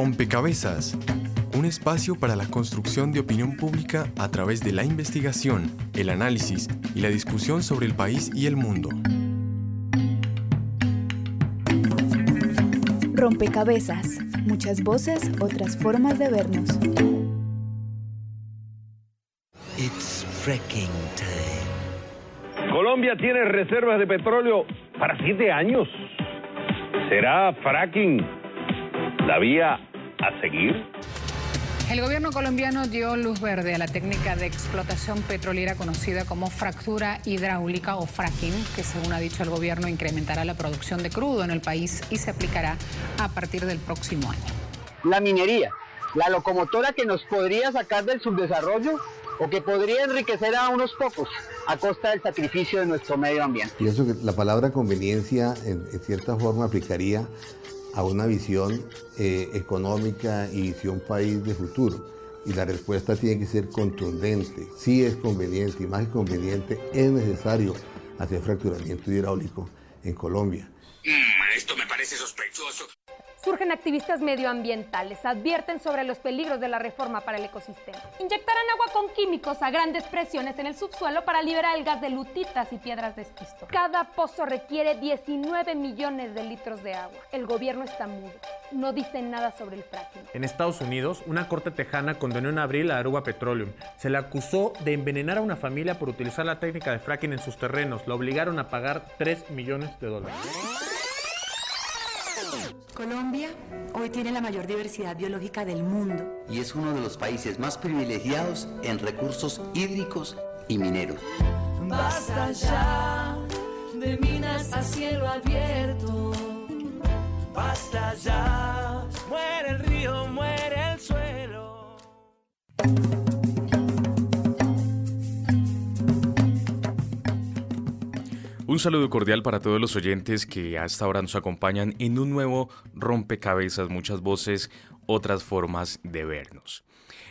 Rompecabezas, un espacio para la construcción de opinión pública a través de la investigación, el análisis y la discusión sobre el país y el mundo. Rompecabezas, muchas voces, otras formas de vernos. It's fracking time. Colombia tiene reservas de petróleo para siete años. ¿Será fracking la vía a seguir? El gobierno colombiano dio luz verde a la técnica de explotación petrolera conocida como fractura hidráulica o fracking, que según ha dicho el gobierno incrementará la producción de crudo en el país y se aplicará a partir del próximo año. La minería, la locomotora que nos podría sacar del subdesarrollo o que podría enriquecer a unos pocos a costa del sacrificio de nuestro medio ambiente. Pienso que la palabra conveniencia en, en cierta forma aplicaría a una visión eh, económica y visión país de futuro. Y la respuesta tiene que ser contundente. Sí es conveniente y más que conveniente, es necesario hacer fracturamiento hidráulico en Colombia. Mm, esto me parece sospechoso. Surgen activistas medioambientales, advierten sobre los peligros de la reforma para el ecosistema. Inyectarán agua con químicos a grandes presiones en el subsuelo para liberar el gas de lutitas y piedras de esquisto. Cada pozo requiere 19 millones de litros de agua. El gobierno está mudo, no dice nada sobre el fracking. En Estados Unidos, una corte tejana condenó en abril a Aruba Petroleum. Se le acusó de envenenar a una familia por utilizar la técnica de fracking en sus terrenos. La obligaron a pagar 3 millones de dólares. Colombia hoy tiene la mayor diversidad biológica del mundo. Y es uno de los países más privilegiados en recursos hídricos y mineros. Basta ya de minas a cielo abierto. Basta ya. Muere el río, muere Un saludo cordial para todos los oyentes que hasta ahora nos acompañan en un nuevo rompecabezas, muchas voces, otras formas de vernos.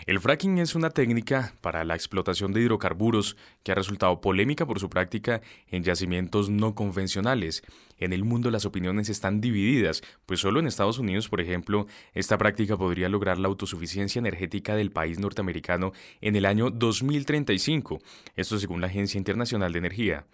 El fracking es una técnica para la explotación de hidrocarburos que ha resultado polémica por su práctica en yacimientos no convencionales. En el mundo las opiniones están divididas, pues solo en Estados Unidos, por ejemplo, esta práctica podría lograr la autosuficiencia energética del país norteamericano en el año 2035, esto según la Agencia Internacional de Energía.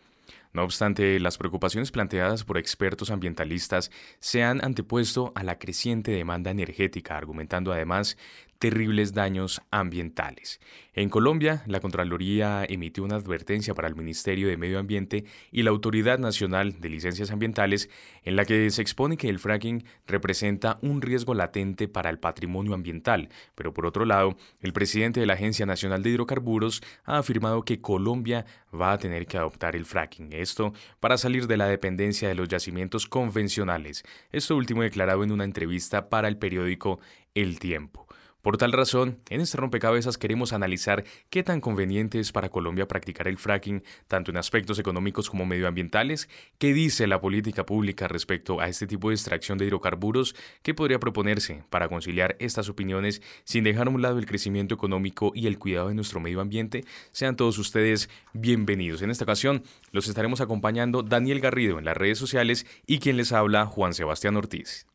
No obstante, las preocupaciones planteadas por expertos ambientalistas se han antepuesto a la creciente demanda energética, argumentando además terribles daños ambientales. En Colombia, la Contraloría emitió una advertencia para el Ministerio de Medio Ambiente y la Autoridad Nacional de Licencias Ambientales en la que se expone que el fracking representa un riesgo latente para el patrimonio ambiental, pero por otro lado, el presidente de la Agencia Nacional de Hidrocarburos ha afirmado que Colombia va a tener que adoptar el fracking, esto para salir de la dependencia de los yacimientos convencionales, esto último declarado en una entrevista para el periódico El Tiempo. Por tal razón, en este rompecabezas queremos analizar qué tan conveniente es para Colombia practicar el fracking, tanto en aspectos económicos como medioambientales, qué dice la política pública respecto a este tipo de extracción de hidrocarburos, qué podría proponerse para conciliar estas opiniones sin dejar a un lado el crecimiento económico y el cuidado de nuestro medio ambiente. Sean todos ustedes bienvenidos. En esta ocasión los estaremos acompañando Daniel Garrido en las redes sociales y quien les habla Juan Sebastián Ortiz.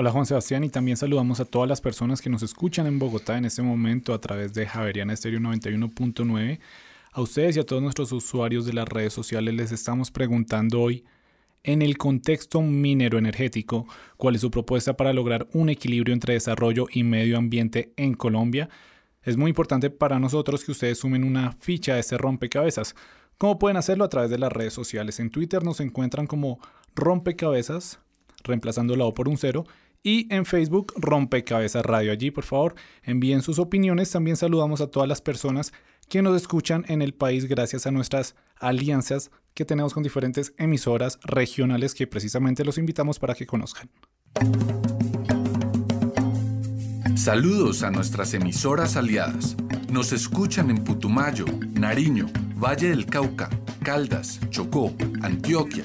Hola Juan Sebastián y también saludamos a todas las personas que nos escuchan en Bogotá en este momento a través de Javeriana Estéreo 91.9. A ustedes y a todos nuestros usuarios de las redes sociales les estamos preguntando hoy, en el contexto minero energético, cuál es su propuesta para lograr un equilibrio entre desarrollo y medio ambiente en Colombia. Es muy importante para nosotros que ustedes sumen una ficha de este rompecabezas. ¿Cómo pueden hacerlo? A través de las redes sociales. En Twitter nos encuentran como rompecabezas, reemplazando la O por un cero, y en Facebook Rompecabezas Radio. Allí, por favor, envíen sus opiniones. También saludamos a todas las personas que nos escuchan en el país gracias a nuestras alianzas que tenemos con diferentes emisoras regionales que precisamente los invitamos para que conozcan. Saludos a nuestras emisoras aliadas. Nos escuchan en Putumayo, Nariño, Valle del Cauca, Caldas, Chocó, Antioquia,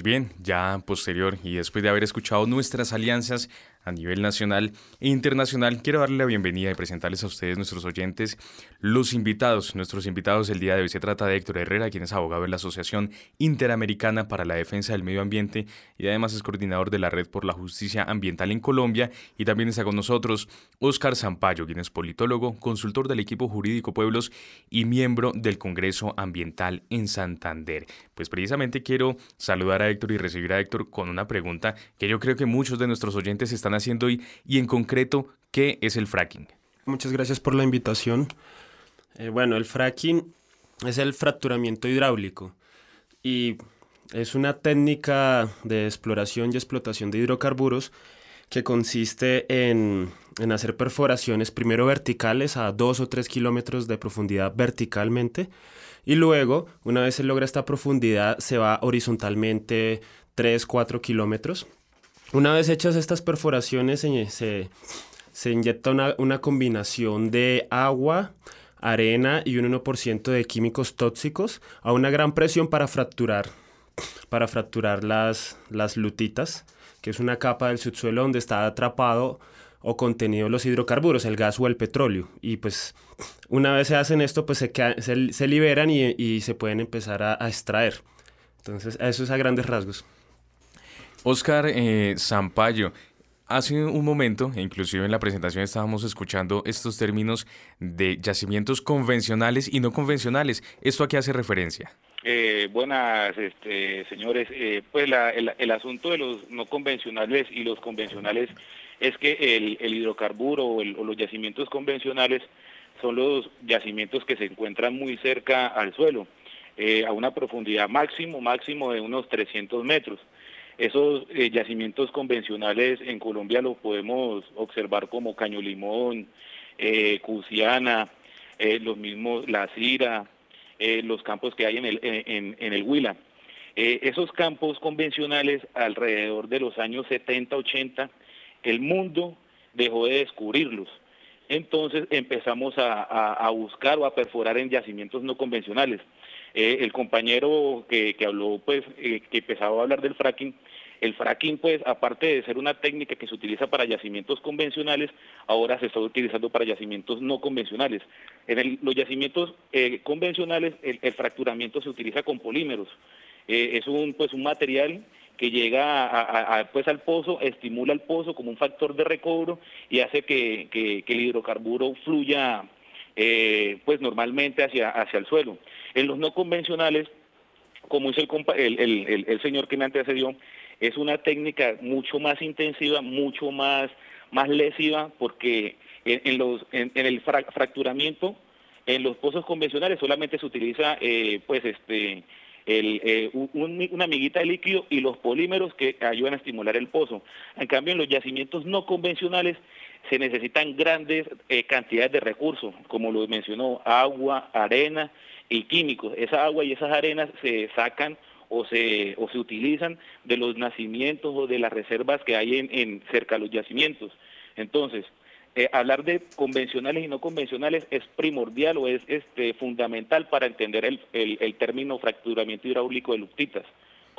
Pues bien, ya posterior y después de haber escuchado nuestras alianzas a nivel nacional e internacional, quiero darle la bienvenida y presentarles a ustedes, nuestros oyentes, los invitados. Nuestros invitados el día de hoy se trata de Héctor Herrera, quien es abogado de la Asociación Interamericana para la Defensa del Medio Ambiente y además es coordinador de la Red por la Justicia Ambiental en Colombia. Y también está con nosotros Óscar Zampayo, quien es politólogo, consultor del equipo jurídico Pueblos y miembro del Congreso Ambiental en Santander. Pues precisamente quiero saludar a Héctor y recibir a Héctor con una pregunta que yo creo que muchos de nuestros oyentes están haciendo hoy y en concreto, ¿qué es el fracking? Muchas gracias por la invitación. Eh, bueno, el fracking es el fracturamiento hidráulico y es una técnica de exploración y explotación de hidrocarburos que consiste en, en, hacer perforaciones primero verticales a 2 o 3 kilómetros de profundidad verticalmente y luego, una vez se logra esta profundidad, se va horizontalmente 3, 4 kilómetros una vez hechas estas perforaciones, se, inyecta una, una, combinación de agua, arena y un 1% de químicos tóxicos a una gran presión para fracturar, para fracturar las, las lutitas, que es una capa del subsuelo donde está atrapado o contenido los hidrocarburos, el gas o el petróleo. Y pues una vez se hacen esto, pues se, se, liberan y, y, se pueden empezar a, a extraer. Entonces, eso es a grandes rasgos. Oscar eh, Zampayo, hace un momento, inclusive en la presentación estábamos escuchando estos términos de yacimientos convencionales y no convencionales. ¿Esto a qué hace referencia? Eh, buenas, este, señores. Eh, pues la, el, asunto de los no convencionales y los convencionales es que el, hidrocarburo o, los yacimientos convencionales son los yacimientos que se encuentran muy cerca al suelo, eh, a una profundidad máximo, máximo de unos 300 metros. Esos eh, yacimientos convencionales en Colombia los podemos observar como Caño Limón, eh, Cusiana, eh, los mismos La Cira, eh, los campos que hay en el, en, en el Huila. Esos campos convencionales alrededor de los años 70, 80, el mundo dejó de descubrirlos. Entonces empezamos a, a, buscar o a perforar en yacimientos no convencionales. El compañero que, que habló, pues, eh, que empezaba a hablar del fracking, el fracking, pues, aparte de ser una técnica que se utiliza para yacimientos convencionales, ahora se está utilizando para yacimientos no convencionales. En los yacimientos eh, convencionales, el, fracturamiento se utiliza con polímeros. Eh, es un, pues, un material que llega a, a, pues, al pozo, estimula el pozo como un factor de recobro y hace que, el hidrocarburo fluya eh, pues normalmente hacia, hacia el suelo. En los no convencionales, como el, el, el señor que me antecedió, es una técnica mucho más intensiva, mucho más, más lesiva, porque en, en los, en, en, el fra fracturamiento, en los pozos convencionales solamente se utiliza eh, pues este el, eh, un, una miguita de líquido y los polímeros que ayudan a estimular el pozo. En cambio, en los yacimientos no convencionales se necesitan grandes eh, cantidades de recursos, como lo mencionó, agua, arena y químicos. Esa agua y esas arenas se sacan o se, o se utilizan de los nacimientos o de las reservas que hay en, en cerca de los yacimientos. Entonces, eh, hablar de convencionales y no convencionales es primordial o es este, fundamental para entender el, el, el término fracturamiento hidráulico de luptitas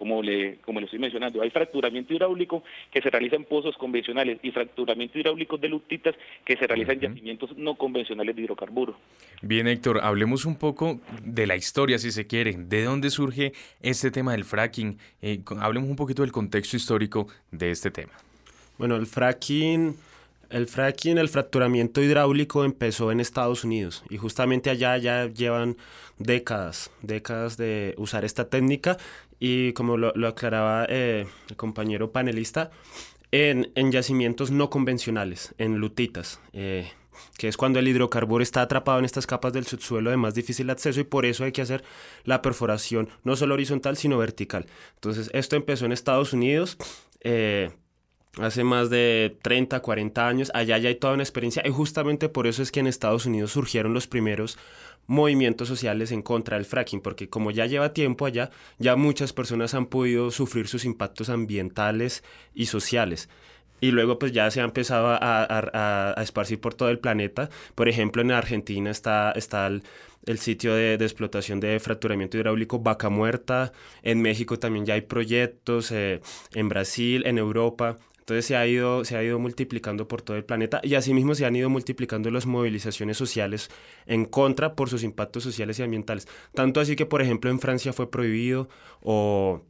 como le, como le estoy mencionando. Hay fracturamiento hidráulico que se realiza en pozos convencionales y fracturamiento hidráulico de lutitas que se realiza uh -huh. en yacimientos no convencionales de hidrocarburos. Bien, Héctor, hablemos un poco de la historia, si se quiere. ¿De dónde surge este tema del fracking? Eh, hablemos un poquito del contexto histórico de este tema. Bueno, el fracking... El fracking, el fracturamiento hidráulico empezó en Estados Unidos y justamente allá ya llevan décadas, décadas de usar esta técnica y como lo, lo aclaraba eh, el compañero panelista, en, en, yacimientos no convencionales, en lutitas, eh, que es cuando el hidrocarburo está atrapado en estas capas del subsuelo de más difícil acceso y por eso hay que hacer la perforación no solo horizontal sino vertical. Entonces esto empezó en Estados Unidos. Eh, hace más de 30, 40 años, allá ya hay toda una experiencia y justamente por eso es que en Estados Unidos surgieron los primeros movimientos sociales en contra del fracking, porque como ya lleva tiempo allá, ya muchas personas han podido sufrir sus impactos ambientales y sociales. y luego pues ya se ha empezado a, a, a, esparcir por todo el planeta. Por ejemplo, en Argentina está, está el, el sitio de, de, explotación de fracturamiento hidráulico Vaca Muerta, en México también ya hay proyectos, eh, en Brasil, en Europa. Entonces se ha, ido, se ha ido multiplicando por todo el planeta y asimismo se han ido multiplicando las movilizaciones sociales en contra por sus impactos sociales y ambientales. Tanto así que, por ejemplo, en Francia fue prohibido o,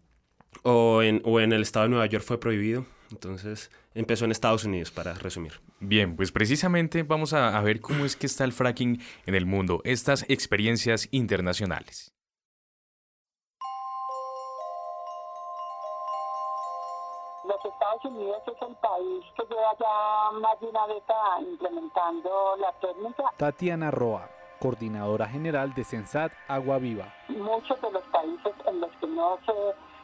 o, en, o en el estado de Nueva York fue prohibido. Entonces empezó en Estados Unidos, para resumir. Bien, pues precisamente vamos a, a, ver cómo es que está el fracking en el mundo, estas experiencias internacionales. Es el país que lleva ya más de una década implementando la técnica. Tatiana Roa, coordinadora general de Sensat Agua Viva. Muchos de los países en los que no se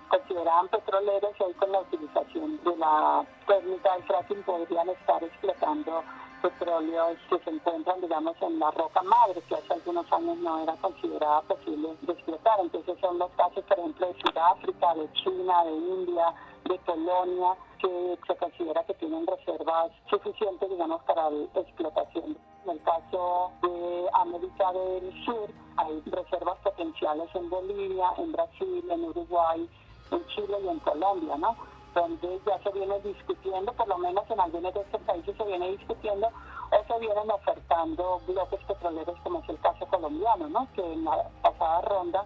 consideraban petroleros hoy con la utilización de la técnica del fracking podrían estar explotando petróleos que se encuentran, digamos, en la roca madre, que hace algunos años no era considerada posible de explotar. Entonces son los casos, por ejemplo, de Sudáfrica, de China, de India, de Polonia, que se considera que tienen reservas suficientes, digamos, para la explotación. En el caso de América del Sur, hay reservas potenciales en Bolivia, en Brasil, en Uruguay, en Chile y en Colombia, ¿no? Donde ya se viene discutiendo, por lo menos en algunos de estos países se viene discutiendo o se vienen ofertando bloques petroleros, como es el caso colombiano, ¿no? Que en la pasada ronda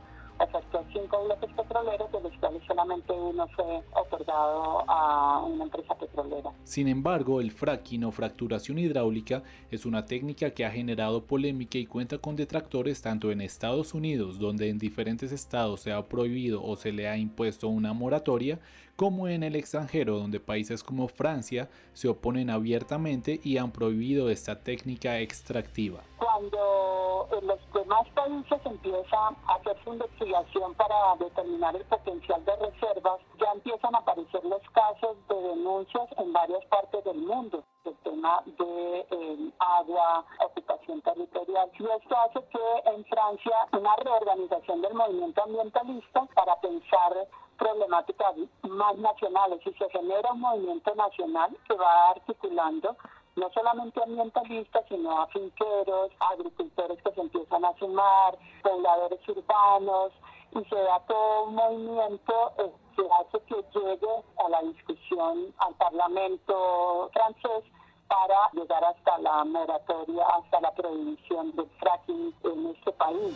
cinco bloques petroleros, uno fue otorgado a una empresa petrolera. Sin embargo, el fracking o fracturación hidráulica es una técnica que ha generado polémica y cuenta con detractores tanto en Estados Unidos, donde en diferentes estados se ha prohibido o se le ha impuesto una moratoria, como en el extranjero, donde países como Francia se oponen abiertamente y han prohibido esta técnica extractiva. Cuando en los demás países empieza a hacerse investigación para determinar el potencial de reservas, ya empiezan a aparecer los casos de denuncias en varias partes del mundo el tema de eh, agua, ocupación territorial. Y esto hace que en Francia una reorganización del movimiento ambientalista para pensar problemáticas más nacionales y se genera un movimiento nacional que va articulando no solamente ambientalistas, sino a finqueros, agricultores que se empiezan a sumar, pobladores urbanos, y se da todo un movimiento eh, que hace que llegue a la discusión al Parlamento francés para llegar hasta la moratoria, hasta la prohibición del fracking en este país.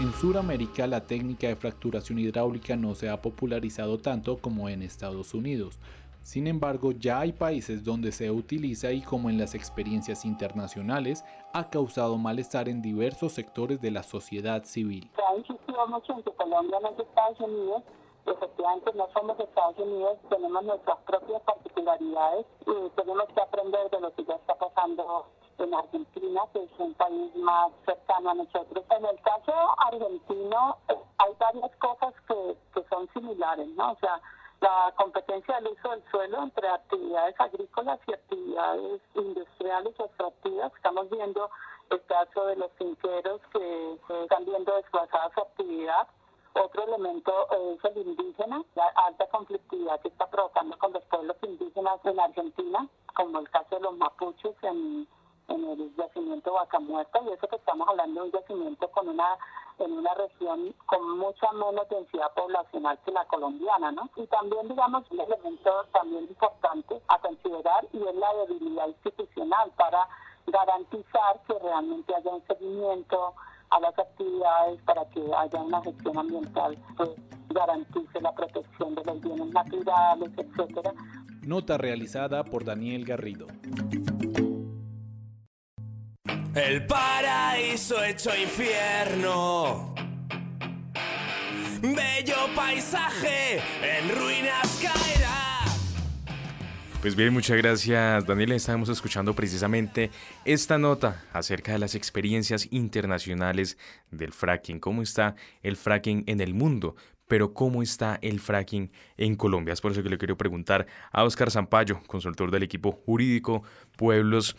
En Sudamérica la técnica de fracturación hidráulica no se ha popularizado tanto como en Estados Unidos. Sin embargo, ya hay países donde se utiliza y como en las experiencias internacionales, ha causado malestar en diversos sectores de la sociedad civil. Ha insistido mucho en que Colombia no es Estados Unidos, efectivamente no somos Estados Unidos, tenemos nuestras propias particularidades y tenemos que aprender de lo que ya está pasando en Argentina, que es un país más cercano a nosotros. En el caso argentino hay varias cosas que, que son similares, ¿no? O sea, la competencia del uso del suelo entre actividades agrícolas y actividades industriales o extractivas. Estamos viendo el caso de los finqueros que están viendo desplazada su actividad. Otro elemento es el indígena, la alta conflictividad que está provocando con los pueblos indígenas en Argentina, como el caso de los mapuches en en el yacimiento Vaca Muerta y eso que estamos hablando de un yacimiento con una en una región con mucha menos densidad poblacional que la colombiana, ¿no? Y también, digamos, un elemento también importante a considerar y es la debilidad institucional para garantizar que realmente haya un seguimiento a las actividades para que haya una gestión ambiental que garantice la protección de los bienes naturales, etcétera. Nota realizada por Daniel Garrido. El paraíso hecho infierno. Bello paisaje en ruinas caerá. Pues bien, muchas gracias Daniel. Estábamos escuchando precisamente esta nota acerca de las experiencias internacionales del fracking. ¿Cómo está el fracking en el mundo? Pero ¿cómo está el fracking en Colombia? Es por eso que le quiero preguntar a Oscar Zampayo, consultor del equipo jurídico Pueblos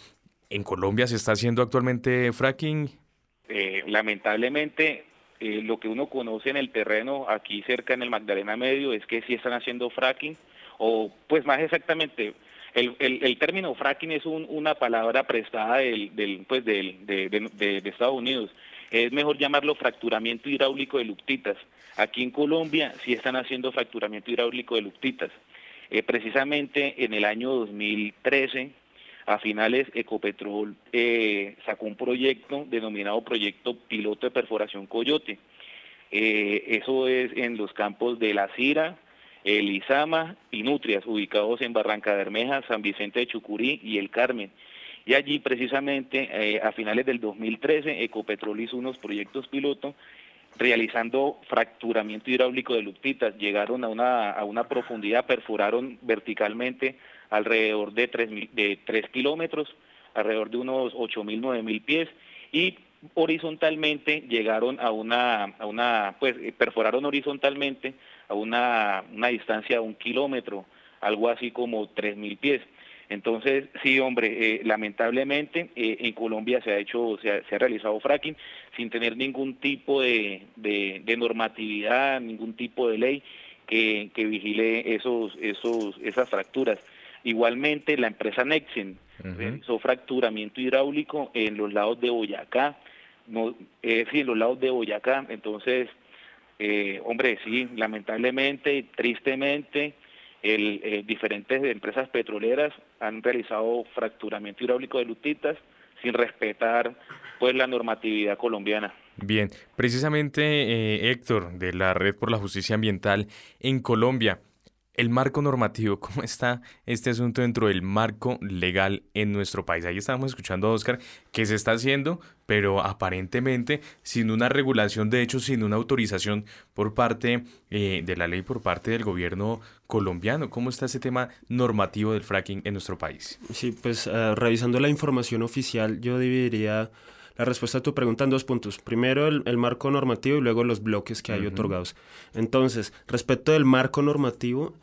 ¿En Colombia se está haciendo actualmente fracking? Eh, lamentablemente, eh, lo que uno conoce en el terreno aquí cerca en el Magdalena Medio es que sí están haciendo fracking. o pues más exactamente, el, término fracking es una palabra prestada del, pues del, de, de, de, Estados Unidos. Es mejor llamarlo fracturamiento hidráulico de luctitas. Aquí en Colombia sí están haciendo fracturamiento hidráulico de luctitas. Eh, precisamente en el año 2013, a finales, Ecopetrol eh, sacó un proyecto denominado Proyecto Piloto de Perforación Coyote. Eh, eso es en los campos de La Cira, el Izama y Nutrias, ubicados en Barranca Bermeja, San Vicente de Chucurí y El Carmen. Y allí precisamente eh, a finales del 2013 Ecopetrol hizo unos proyectos piloto realizando fracturamiento hidráulico de luctitas. Llegaron a una, a una profundidad, perforaron verticalmente alrededor de 3, de 3 kilómetros, alrededor de unos 8.000, 9.000 pies y horizontalmente llegaron a una, a una, pues perforaron horizontalmente a una, una distancia de un kilómetro, algo así como 3.000 pies. Entonces, sí, hombre, eh, lamentablemente eh, en Colombia se ha hecho, se ha, realizado fracking sin tener ningún tipo de, de, normatividad, ningún tipo de ley que, que, vigile esos, esos, esas fracturas. Igualmente, la empresa Nexen realizó fracturamiento hidráulico en los lados de Boyacá, no, eh, sí, en los lados de Boyacá. Entonces, eh, hombre, sí, lamentablemente, tristemente, el, eh, diferentes empresas petroleras han realizado fracturamiento hidráulico de lutitas sin respetar pues la normatividad colombiana. Bien, precisamente eh, Héctor de la Red por la Justicia Ambiental en Colombia, el marco normativo, ¿cómo está este asunto dentro del marco legal en nuestro país? Ahí estábamos escuchando a Oscar que se está haciendo, pero aparentemente sin una regulación, de hecho sin una autorización por parte eh, de la ley, por parte del gobierno colombiano. ¿Cómo está ese tema normativo del fracking en nuestro país? Sí, pues uh, revisando la información oficial, yo dividiría la respuesta a tu pregunta en dos puntos. Primero el, marco normativo y luego los bloques que hay otorgados. Entonces, respecto del marco normativo,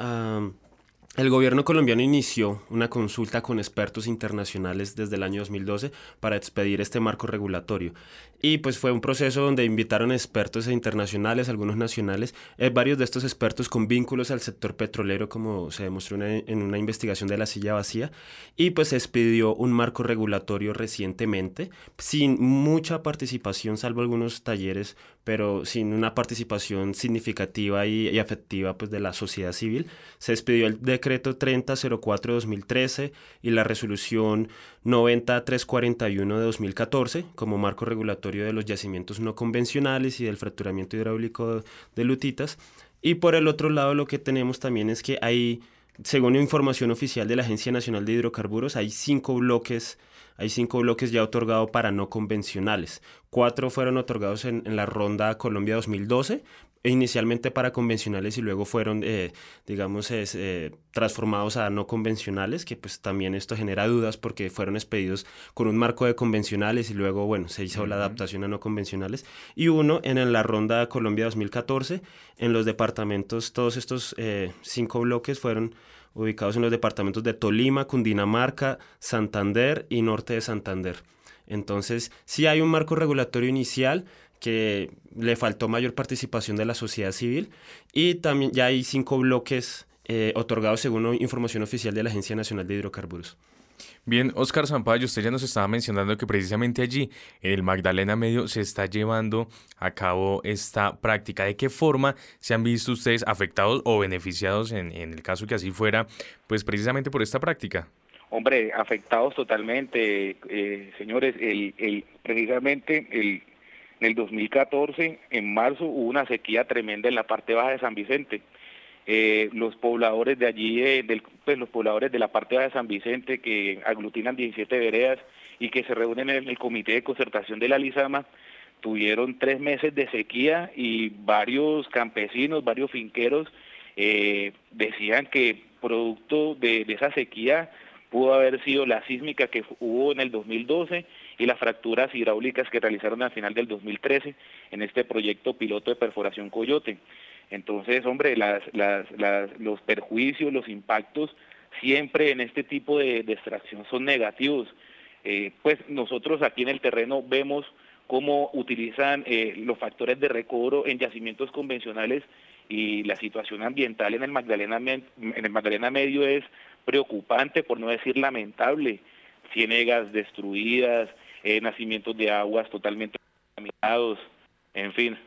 el gobierno colombiano inició una consulta con expertos internacionales desde el año 2012 para expedir este marco regulatorio. Y pues fue un proceso donde invitaron expertos internacionales, algunos nacionales, eh, varios de estos expertos con vínculos al sector petrolero, como se demostró en una investigación de la silla vacía. Y pues se expidió un marco regulatorio recientemente, sin mucha participación, salvo algunos talleres pero sin una participación significativa y, afectiva pues, de la sociedad civil. Se expidió el decreto 3004-2013 y la resolución 90341 de 2014 como marco regulatorio de los yacimientos no convencionales y del fracturamiento hidráulico de lutitas. Y por el otro lado lo que tenemos también es que hay, según información oficial de la Agencia Nacional de Hidrocarburos, hay cinco bloques hay cinco bloques ya otorgados para no convencionales. Cuatro fueron otorgados en, la ronda Colombia 2012, e inicialmente para convencionales y luego fueron, eh, digamos, eh, transformados a no convencionales, que pues también esto genera dudas porque fueron expedidos con un marco de convencionales y luego, bueno, se hizo la adaptación a no convencionales. Y uno en la ronda Colombia 2014, en los departamentos, todos estos eh, cinco bloques fueron ubicados en los departamentos de Tolima, Cundinamarca, Santander y Norte de Santander. Entonces, sí hay un marco regulatorio inicial que le faltó mayor participación de la sociedad civil y también ya hay cinco bloques eh, otorgados según información oficial de la Agencia Nacional de Hidrocarburos. Bien, Oscar Zampayo, usted ya nos estaba mencionando que precisamente allí, en el Magdalena Medio, se está llevando a cabo esta práctica. ¿De qué forma se han visto ustedes afectados o beneficiados, en, el caso que así fuera, pues precisamente por esta práctica? Hombre, afectados totalmente, eh, señores. El, el, precisamente el, en el 2014, en marzo, hubo una sequía tremenda en la parte baja de San Vicente eh, los pobladores de allí, eh, del, pues los pobladores de la parte de San Vicente que aglutinan 17 veredas y que se reúnen en el comité de concertación de la Lizama, tuvieron tres meses de sequía y varios campesinos, varios finqueros eh, decían que producto de, de, esa sequía pudo haber sido la sísmica que hubo en el 2012 y las fracturas hidráulicas que realizaron al final del 2013 en este proyecto piloto de perforación Coyote. Entonces, hombre, las, las, los perjuicios, los impactos siempre en este tipo de, extracción son negativos. Eh, pues nosotros aquí en el terreno vemos cómo utilizan eh, los factores de recobro en yacimientos convencionales y la situación ambiental en el Magdalena, en el Magdalena Medio es preocupante, por no decir lamentable. Cienegas destruidas, eh, nacimientos de aguas totalmente contaminados, en fin.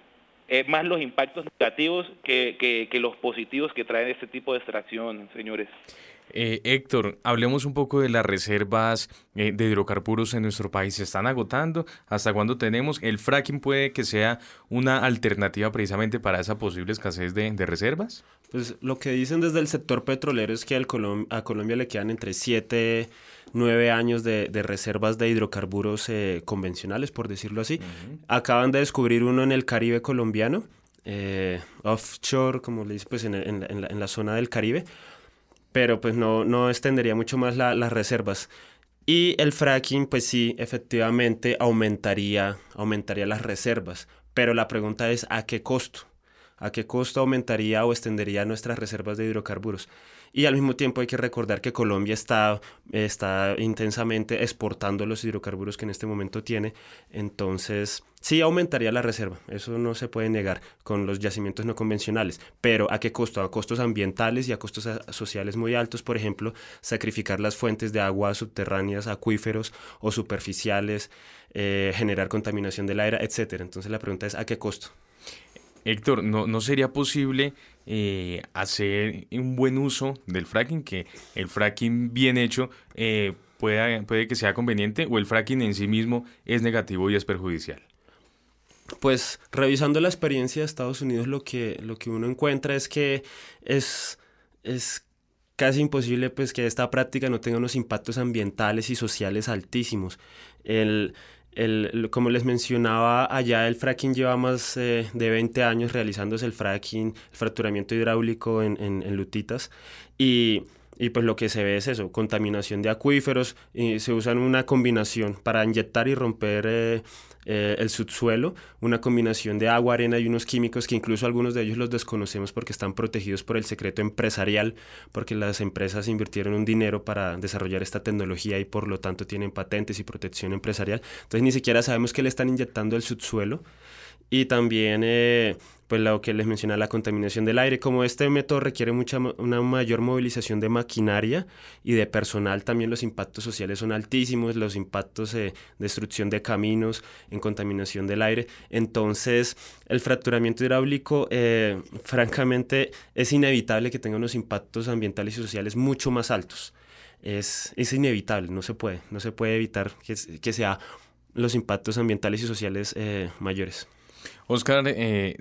Es más los impactos negativos que, que, que los positivos que trae este tipo de extracción, señores. Eh, Héctor, hablemos un poco de las reservas eh, de hidrocarburos en nuestro país. ¿Se están agotando? ¿Hasta cuándo tenemos? ¿El fracking puede que sea una alternativa precisamente para esa posible escasez de, reservas? Pues lo que dicen desde el sector petrolero es que al a Colombia le quedan entre 7, 9 años de, reservas de hidrocarburos eh, convencionales, por decirlo así. Acaban de descubrir uno en el Caribe colombiano, offshore, como le dice, pues en, en la zona del Caribe pero pues no, no extendería mucho más las reservas. Y el fracking, pues sí, efectivamente aumentaría, aumentaría las reservas, pero la pregunta es ¿a qué costo? ¿A qué costo aumentaría o extendería nuestras reservas de hidrocarburos? Y al mismo tiempo hay que recordar que Colombia está, está intensamente exportando los hidrocarburos que en este momento tiene. Entonces, sí aumentaría la reserva, eso no se puede negar con los yacimientos no convencionales. Pero ¿a qué costo? A costos ambientales y a costos sociales muy altos. Por ejemplo, sacrificar las fuentes de agua subterráneas, acuíferos o superficiales, eh, generar contaminación del aire, etc. Entonces la pregunta es ¿a qué costo? Héctor, ¿no, ¿no sería posible eh, hacer un buen uso del fracking? Que el fracking bien hecho eh, puede, puede que sea conveniente o el fracking en sí mismo es negativo y es perjudicial. Pues revisando la experiencia de Estados Unidos, lo que, lo que uno encuentra es que es, es casi imposible pues, que esta práctica no tenga unos impactos ambientales y sociales altísimos. El, el, como les mencionaba, allá el fracking lleva más eh, de 20 años realizándose el fracking, el fracturamiento hidráulico en, en, lutitas. Y, y, pues lo que se ve es eso, contaminación de acuíferos. Y se usan una combinación para inyectar y romper eh, eh, el subsuelo, una combinación de agua, arena y unos químicos que incluso algunos de ellos los desconocemos porque están protegidos por el secreto empresarial, porque las empresas invirtieron un dinero para desarrollar esta tecnología y por lo tanto tienen patentes y protección empresarial. Entonces ni siquiera sabemos que le están inyectando el subsuelo. Y también eh, pues lo que les mencionaba, la contaminación del aire. Como este método requiere mucha, una mayor movilización de maquinaria y de personal, también los impactos sociales son altísimos, los impactos de destrucción de caminos, en contaminación del aire. Entonces, el fracturamiento hidráulico, eh, francamente, es inevitable que tenga unos impactos ambientales y sociales mucho más altos. Es, es inevitable, no se puede, no se puede evitar que, que sea los impactos ambientales y sociales eh, mayores. Oscar eh,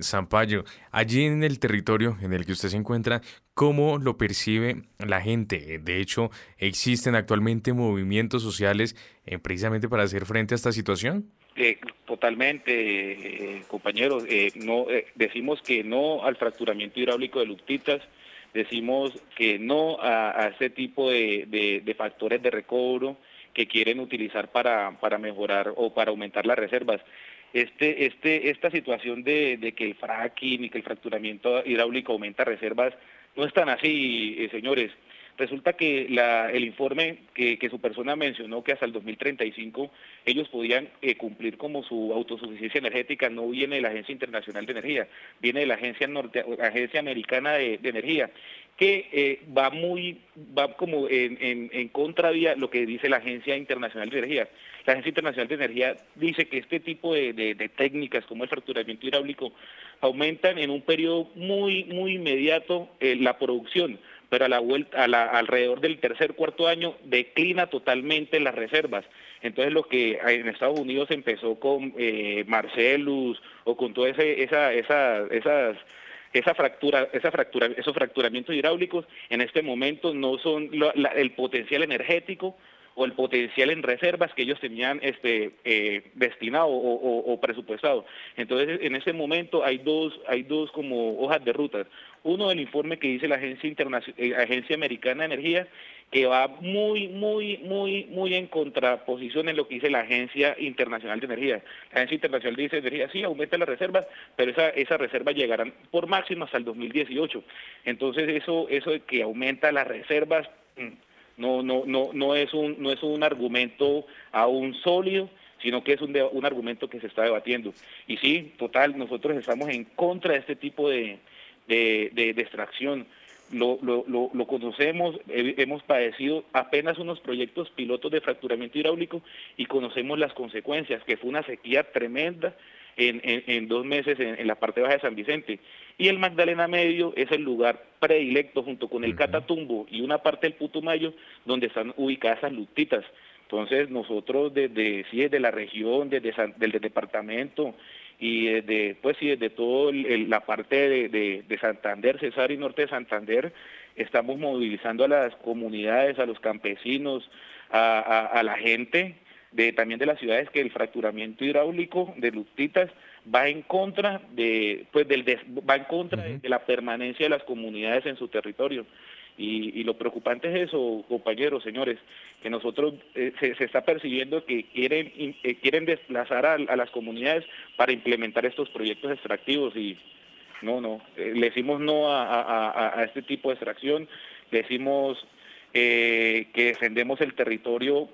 allí en el territorio en el que usted se encuentra, ¿cómo lo percibe la gente? De hecho, ¿existen actualmente movimientos sociales eh, precisamente para hacer frente a esta situación? Eh, totalmente, eh, compañeros. no Decimos que no al fracturamiento hidráulico de luctitas, decimos que no a, ese tipo de, factores de recobro que quieren utilizar para mejorar o para aumentar las reservas este, este, esta situación de, que el fracking y que el fracturamiento hidráulico aumenta reservas no es tan así, eh, señores. Resulta que la, el informe que, su persona mencionó que hasta el 2035 ellos podían eh, cumplir como su autosuficiencia energética no viene de la Agencia Internacional de Energía, viene de la Agencia, Norte, Agencia Americana de, Energía, que eh, va muy, va como en, en, en contravía lo que dice la Agencia Internacional de Energía. La Agencia Internacional de Energía dice que este tipo de, técnicas como el fracturamiento hidráulico aumentan en un periodo muy, muy inmediato eh, la producción, pero a la vuelta, a la, alrededor del tercer, cuarto año declina totalmente las reservas. Entonces lo que en Estados Unidos empezó con eh, Marcellus o con toda esa, esa, esas esa fractura, esa fractura, esos fracturamientos hidráulicos en este momento no son el potencial energético o el potencial en reservas que ellos tenían este, eh, destinado o, presupuestado. Entonces, en ese momento hay dos, hay dos como hojas de ruta. Uno, el informe que dice la Agencia, Internacional, eh, Agencia Americana de Energía, que va muy, muy, muy, muy en contraposición en lo que dice la Agencia Internacional de Energía. La Agencia Internacional dice energía, sí, aumenta las reservas, pero esa, esa reserva llegarán por máximo hasta el 2018. Entonces, eso, eso de que aumenta las reservas... No, no, no, no es un, no es un argumento aún sólido, sino que es un, un argumento que se está debatiendo. Y sí, total, nosotros estamos en contra de este tipo de, de, de, extracción. Lo, lo, lo, conocemos, hemos padecido apenas unos proyectos pilotos de fracturamiento hidráulico y conocemos las consecuencias, que fue una sequía tremenda en, en, dos meses en, la parte baja de San Vicente. Y el Magdalena Medio es el lugar predilecto junto con el Catatumbo y una parte del Putumayo donde están ubicadas esas lutitas. Entonces nosotros desde, sí, desde la región, desde, desde el departamento y desde, pues sí, desde toda la parte de, de, Santander, Cesar y Norte de Santander, estamos movilizando a las comunidades, a los campesinos, a, a, la gente de también de las ciudades que el fracturamiento hidráulico de lutitas va en contra de pues del va en contra de la permanencia de las comunidades en su territorio. Y, lo preocupante es eso, compañeros, señores, que nosotros eh, se, está percibiendo que quieren eh, quieren desplazar a, las comunidades para implementar estos proyectos extractivos y no, no, eh, le decimos no a, este tipo de extracción, le decimos que defendemos el territorio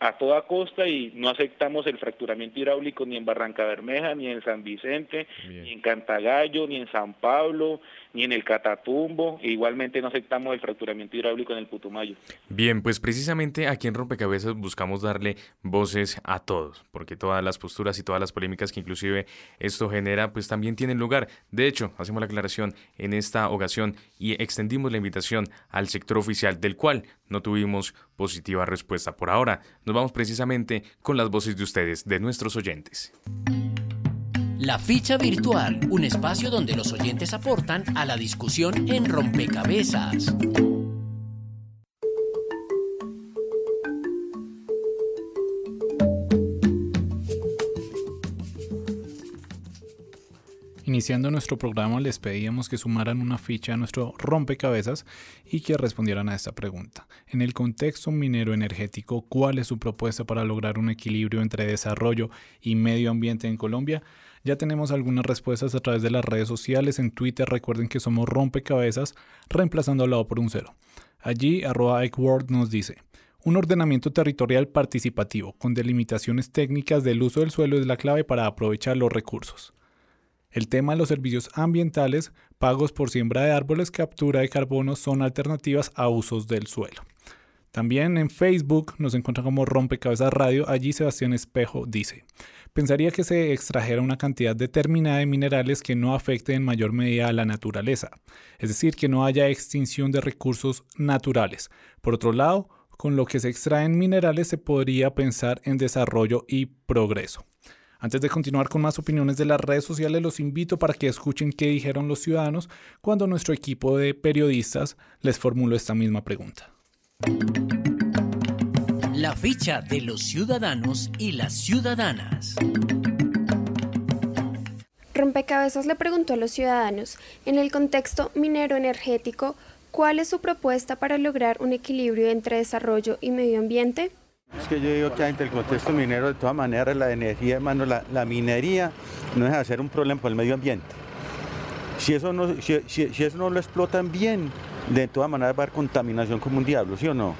a toda costa y no aceptamos el fracturamiento hidráulico ni en Barranca Bermeja, ni en San Vicente, ni en Cantagallo, ni en San Pablo, ni en el Catatumbo, e igualmente no aceptamos el fracturamiento hidráulico en el Putumayo. Bien, pues precisamente aquí en Rompecabezas buscamos darle voces a todos, porque todas las posturas y todas las polémicas que inclusive esto genera, pues también tienen lugar. De hecho, hacemos la aclaración en esta ocasión y extendimos la invitación al sector oficial, del cual no tuvimos positiva respuesta por ahora. Nos vamos precisamente con las voces de ustedes, de nuestros oyentes. La ficha virtual, un espacio donde los oyentes aportan a la discusión en rompecabezas. Iniciando nuestro programa les pedíamos que sumaran una ficha a nuestro rompecabezas y que respondieran a esta pregunta. En el contexto minero energético, ¿cuál es su propuesta para lograr un equilibrio entre desarrollo y medio ambiente en Colombia? Ya tenemos algunas respuestas a través de las redes sociales. En Twitter recuerden que somos rompecabezas, reemplazando al lado por un cero. Allí, arroba nos dice, un ordenamiento territorial participativo, con delimitaciones técnicas del uso del suelo es la clave para aprovechar los recursos. El tema de los servicios ambientales, pagos por siembra de árboles, captura de carbono son alternativas a usos del suelo. También en Facebook nos encuentra como Rompecabezas Radio. Allí Sebastián Espejo dice, pensaría que se extrajera una cantidad determinada de minerales que no afecte en mayor medida a la naturaleza, es decir, que no haya extinción de recursos naturales. Por otro lado, con lo que se extraen minerales se podría pensar en desarrollo y progreso. Antes de continuar con más opiniones de las redes sociales, los invito para que escuchen qué dijeron los ciudadanos cuando nuestro equipo de periodistas les formuló esta misma pregunta. La ficha de los ciudadanos y las ciudadanas. Rompecabezas le preguntó a los ciudadanos, en el contexto minero energético, ¿cuál es su propuesta para lograr un equilibrio entre desarrollo y medio ambiente? Es que yo digo que ante el contexto minero, de todas maneras, la energía, hermano, la, la minería no es hacer un problema para el medio ambiente. Si eso, no, si, eso no lo explotan bien, de todas maneras va a haber contaminación como un diablo, ¿sí o no?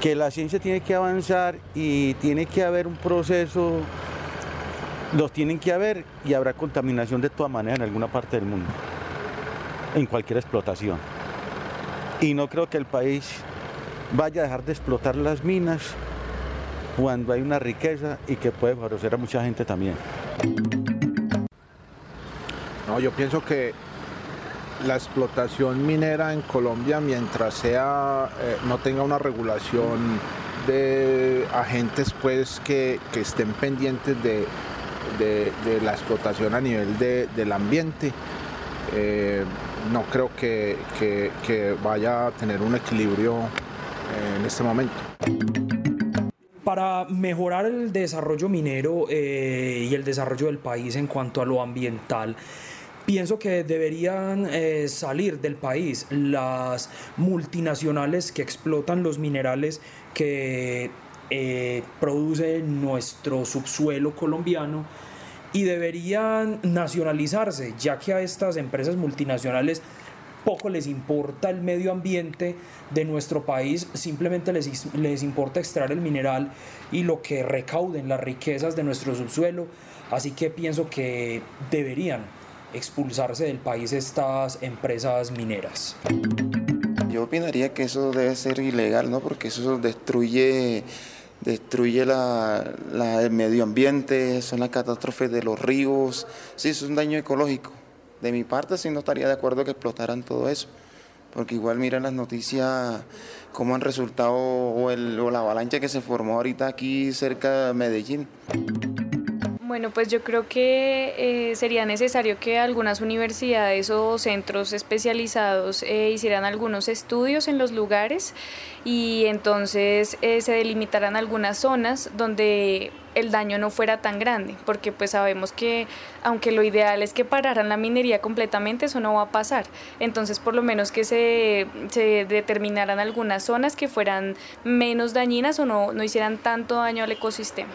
Que la ciencia tiene que avanzar y tiene que haber un proceso, los tienen que haber y habrá contaminación de todas maneras en alguna parte del mundo, en cualquier explotación. Y no creo que el país vaya a dejar de explotar las minas cuando hay una riqueza y que puede favorecer a mucha gente también. No, yo pienso que la explotación minera en Colombia, mientras sea, eh, no tenga una regulación de agentes pues que, estén pendientes de, la explotación a nivel del ambiente, eh, no creo que, que, vaya a tener un equilibrio en este momento. Para mejorar el desarrollo minero eh, y el desarrollo del país en cuanto a lo ambiental, pienso que deberían eh, salir del país las multinacionales que explotan los minerales que eh, produce nuestro subsuelo colombiano y deberían nacionalizarse, ya que a estas empresas multinacionales poco les importa el medio ambiente de nuestro país, simplemente les, les importa extraer el mineral y lo que recauden las riquezas de nuestro subsuelo. Así que pienso que deberían expulsarse del país estas empresas mineras. Yo opinaría que eso debe ser ilegal, ¿no? Porque eso destruye destruye la, el medio ambiente, son las catástrofes de los ríos, sí, es un daño ecológico. De mi parte sí no estaría de acuerdo que explotaran todo eso, porque igual miran las noticias cómo han resultado o, la avalancha que se formó ahorita aquí cerca de Medellín. Bueno, pues yo creo que eh, sería necesario que algunas universidades o centros especializados eh, hicieran algunos estudios en los lugares y entonces eh, se delimitaran algunas zonas donde el daño no fuera tan grande, porque pues sabemos que aunque lo ideal es que pararan la minería completamente, eso no va a pasar. Entonces por lo menos que se, se determinaran algunas zonas que fueran menos dañinas o no, no hicieran tanto daño al ecosistema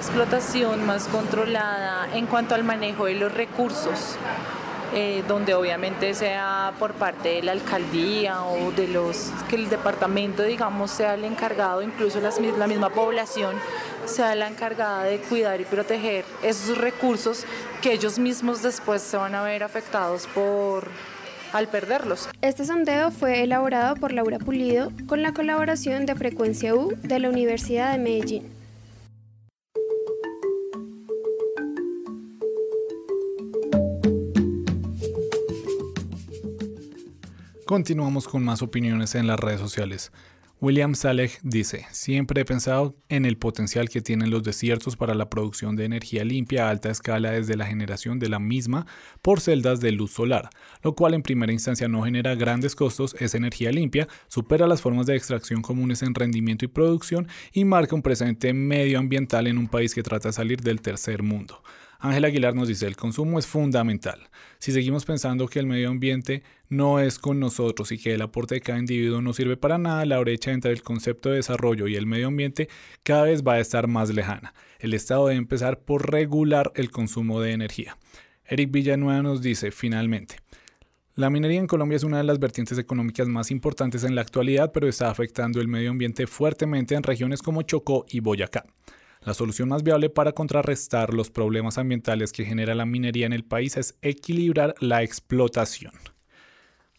explotación más controlada en cuanto al manejo de los recursos, eh, donde obviamente sea por parte de la alcaldía o de los que el departamento, digamos, sea el encargado, incluso la misma población sea la encargada de cuidar y proteger esos recursos que ellos mismos después se van a ver afectados por al perderlos. Este sondeo fue elaborado por Laura Pulido con la colaboración de Frecuencia U de la Universidad de Medellín. Continuamos con más opiniones en las redes sociales. William Saleh dice, siempre he pensado en el potencial que tienen los desiertos para la producción de energía limpia a alta escala desde la generación de la misma por celdas de luz solar, lo cual en primera instancia no genera grandes costos, es energía limpia, supera las formas de extracción comunes en rendimiento y producción y marca un presente medioambiental en un país que trata de salir del tercer mundo. Ángel Aguilar nos dice, el consumo es fundamental. Si seguimos pensando que el medio ambiente no es con nosotros y que el aporte de cada individuo no sirve para nada, la brecha entre el concepto de desarrollo y el medio ambiente cada vez va a estar más lejana. El Estado debe empezar por regular el consumo de energía. Eric Villanueva nos dice, finalmente, la minería en Colombia es una de las vertientes económicas más importantes en la actualidad, pero está afectando el medio ambiente fuertemente en regiones como Chocó y Boyacá. La solución más viable para contrarrestar los problemas ambientales que genera la minería en el país es equilibrar la explotación.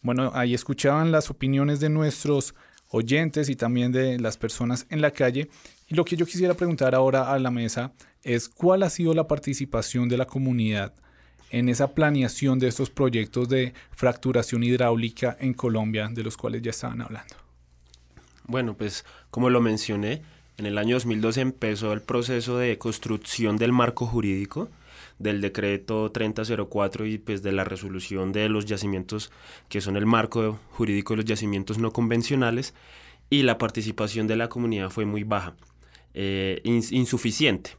Bueno, ahí escuchaban las opiniones de nuestros oyentes y también de las personas en la calle. Y lo que yo quisiera preguntar ahora a la mesa es cuál ha sido la participación de la comunidad en esa planeación de estos proyectos de fracturación hidráulica en Colombia de los cuales ya estaban hablando. Bueno, pues como lo mencioné, en el año 2012 empezó el proceso de construcción del marco jurídico del decreto 3004 y pues de la resolución de los yacimientos que son el marco jurídico de los yacimientos no convencionales y la participación de la comunidad fue muy baja, eh, insuficiente.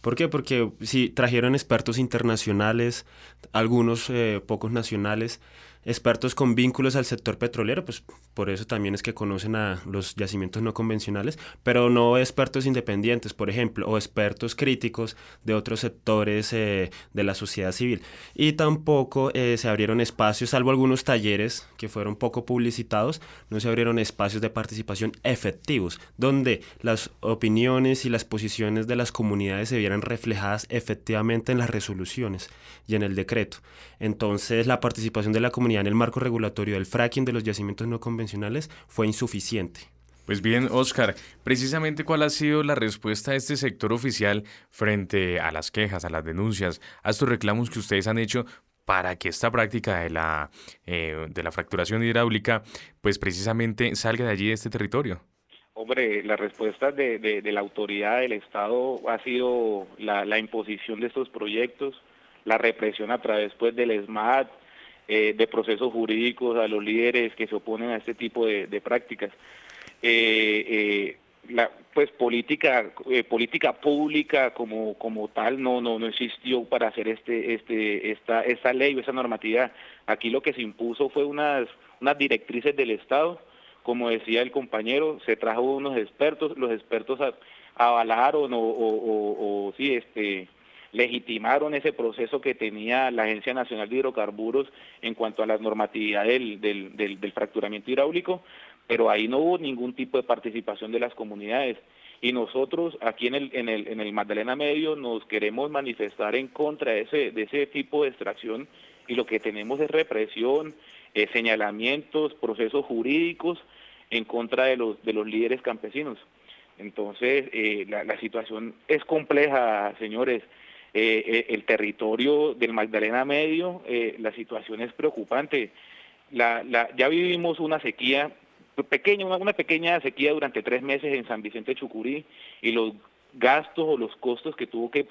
¿Por qué? Porque si trajeron expertos internacionales, algunos eh, pocos nacionales, expertos con vínculos al sector petrolero, pues por eso también es que conocen a los yacimientos no convencionales, pero no expertos independientes, por ejemplo, o expertos críticos de otros sectores eh, de la sociedad civil. Y tampoco eh, se abrieron espacios, salvo algunos talleres que fueron poco publicitados, no se abrieron espacios de participación efectivos, donde las opiniones y las posiciones de las comunidades se vieran reflejadas efectivamente en las resoluciones y en el decreto. Entonces, la participación de la comunidad en el marco regulatorio del fracking de los yacimientos no convencionales fue insuficiente. Pues bien, Oscar, precisamente cuál ha sido la respuesta de este sector oficial frente a las quejas, a las denuncias, a estos reclamos que ustedes han hecho para que esta práctica de la, eh, de la fracturación hidráulica, pues precisamente salga de allí, de este territorio. Hombre, la respuesta de, la autoridad del Estado ha sido la, la, imposición de estos proyectos, la represión a través pues, del ESMAD, eh, de procesos jurídicos a los líderes que se oponen a este tipo de, prácticas. Eh, eh, la pues política política pública como como tal no no no existió para hacer este este esta esta ley o esa normatividad aquí lo que se impuso fue unas unas directrices del estado. Como decía el compañero se trajo unos expertos. Los expertos avalaron o, o, o sí este legitimaron ese proceso que tenía la Agencia Nacional de Hidrocarburos en cuanto a la normatividad del, del, fracturamiento hidráulico, pero ahí no hubo ningún tipo de participación de las comunidades. y nosotros aquí en el, en el, en el Magdalena Medio nos queremos manifestar en contra de ese, de ese tipo de extracción y lo que tenemos es represión, eh, señalamientos, procesos jurídicos en contra de los, de los líderes campesinos. Entonces, eh, la, situación es compleja, señores. Eh, el territorio del Magdalena Medio, la situación es preocupante. La, la, ya vivimos una sequía pequeña, una, pequeña sequía durante tres meses en San Vicente Chucurí y los gastos o los costos que tuvo que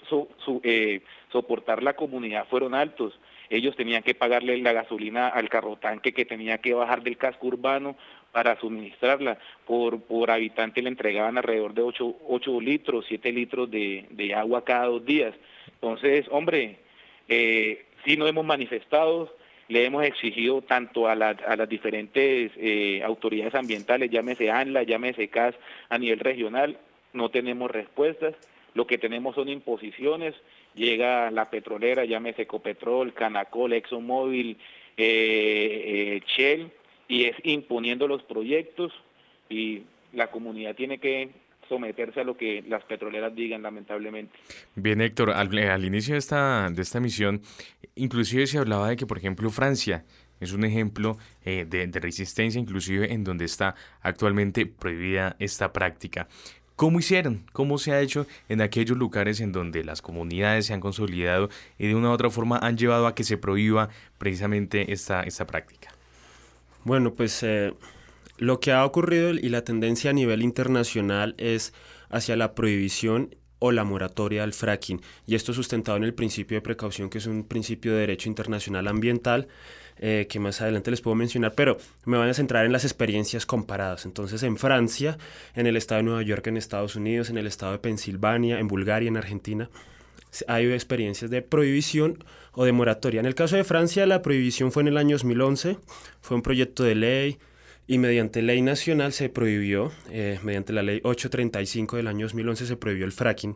eh, soportar la comunidad fueron altos. Ellos tenían que pagarle la gasolina al carro tanque que tenía que bajar del casco urbano para suministrarla. Por, por habitante le entregaban alrededor de 8, 8 litros, 7 litros de, de agua cada dos días. Entonces, hombre, eh, sí nos hemos manifestado, le hemos exigido tanto a, a las diferentes eh, autoridades ambientales, llámese ANLA, llámese CAS a nivel regional, no tenemos respuestas, lo que tenemos son imposiciones, llega la petrolera, llámese Ecopetrol, Canacol, ExxonMobil, eh, eh, Shell, y es imponiendo los proyectos y la comunidad tiene que someterse a lo que las petroleras digan, lamentablemente. Bien, Héctor, al, inicio de esta, de esta misión, inclusive se hablaba de que, por ejemplo, Francia es un ejemplo eh, de, de, resistencia, inclusive en donde está actualmente prohibida esta práctica. ¿Cómo hicieron? ¿Cómo se ha hecho en aquellos lugares en donde las comunidades se han consolidado y de una u otra forma han llevado a que se prohíba precisamente esta, esta práctica? Bueno, pues eh, lo que ha ocurrido y la tendencia a nivel internacional es hacia la prohibición o la moratoria del fracking, y esto sustentado en el principio de precaución, que es un principio de derecho internacional ambiental, eh, que más adelante les puedo mencionar, pero me van a centrar en las experiencias comparadas. Entonces, en Francia, en el estado de Nueva York, en Estados Unidos, en el estado de Pensilvania, en Bulgaria, en Argentina, hay experiencias de prohibición o de moratoria. En el caso de Francia, la prohibición fue en el año 2011, fue un proyecto de ley y mediante ley nacional se prohibió, eh, mediante la ley 835 del año 2011 se prohibió el fracking